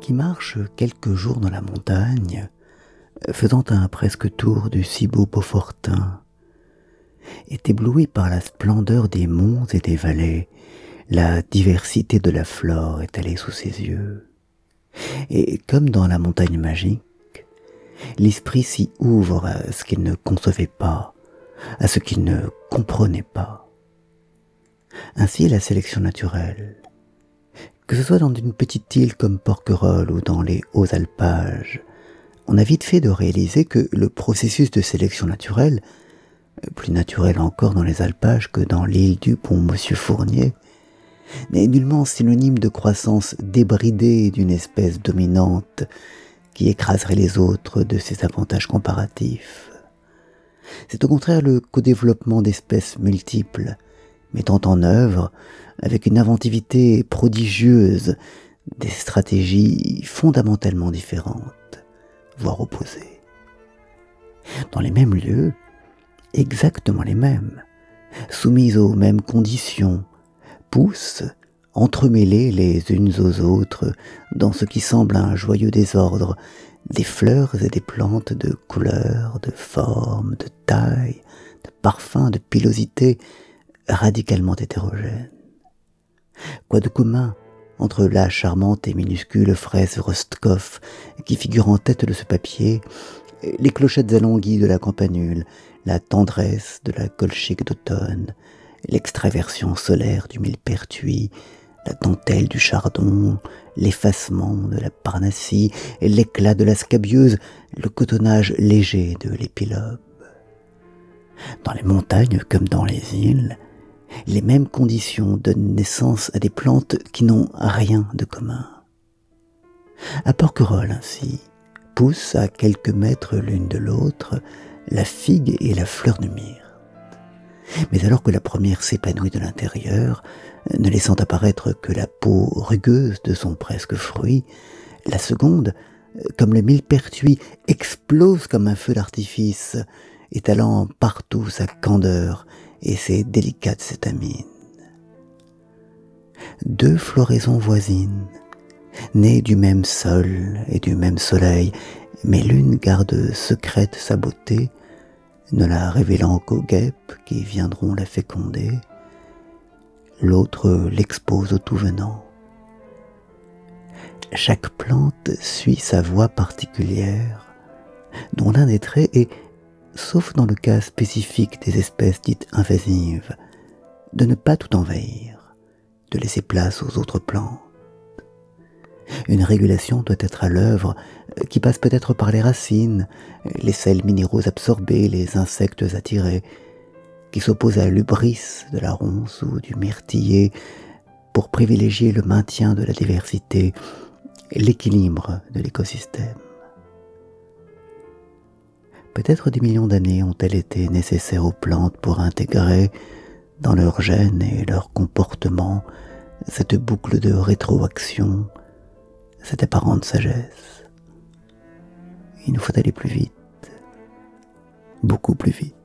qui marche quelques jours dans la montagne, faisant un presque tour du si beau Beaufortin, est ébloui par la splendeur des monts et des vallées, la diversité de la flore est allée sous ses yeux. Et comme dans la montagne magique, l'esprit s'y ouvre à ce qu'il ne concevait pas, à ce qu'il ne comprenait pas. Ainsi la sélection naturelle, que ce soit dans une petite île comme Porquerolles ou dans les hauts alpages, on a vite fait de réaliser que le processus de sélection naturelle, plus naturel encore dans les alpages que dans l'île du bon Monsieur Fournier, n'est nullement synonyme de croissance débridée d'une espèce dominante qui écraserait les autres de ses avantages comparatifs. C'est au contraire le co-développement d'espèces multiples, mettant en œuvre, avec une inventivité prodigieuse, des stratégies fondamentalement différentes, voire opposées. Dans les mêmes lieux, exactement les mêmes, soumises aux mêmes conditions, poussent, entremêlées les unes aux autres, dans ce qui semble un joyeux désordre, des fleurs et des plantes de couleurs, de formes, de taille, de parfums, de pilosité, radicalement hétérogènes. Quoi de commun entre la charmante et minuscule fraise Rostkopf qui figure en tête de ce papier, les clochettes alonguies de la campanule, la tendresse de la colchique d'automne, l'extraversion solaire du millepertuis, la dentelle du chardon, l'effacement de la parnassie, l'éclat de la scabieuse, le cotonnage léger de l'épilobe. Dans les montagnes comme dans les îles, les mêmes conditions donnent naissance à des plantes qui n'ont rien de commun. À Porquerolles ainsi, poussent à quelques mètres l'une de l'autre la figue et la fleur de myrte. Mais alors que la première s'épanouit de l'intérieur, ne laissant apparaître que la peau rugueuse de son presque fruit, la seconde, comme le millepertuis, explose comme un feu d'artifice, étalant partout sa candeur et ses délicates étamines. Deux floraisons voisines, nées du même sol et du même soleil, mais l'une garde secrète sa beauté, ne la révélant qu'aux guêpes qui viendront la féconder, l'autre l'expose au tout venant. Chaque plante suit sa voie particulière, dont l'un des traits est, sauf dans le cas spécifique des espèces dites invasives, de ne pas tout envahir, de laisser place aux autres plantes. Une régulation doit être à l'œuvre euh, qui passe peut-être par les racines, les sels minéraux absorbés, les insectes attirés, qui s'oppose à l'ubris de la ronce ou du myrtillé pour privilégier le maintien de la diversité, l'équilibre de l'écosystème. Peut-être des millions d'années ont-elles été nécessaires aux plantes pour intégrer dans leur gène et leur comportement cette boucle de rétroaction, cette apparente sagesse? Il nous faut aller plus vite, beaucoup plus vite.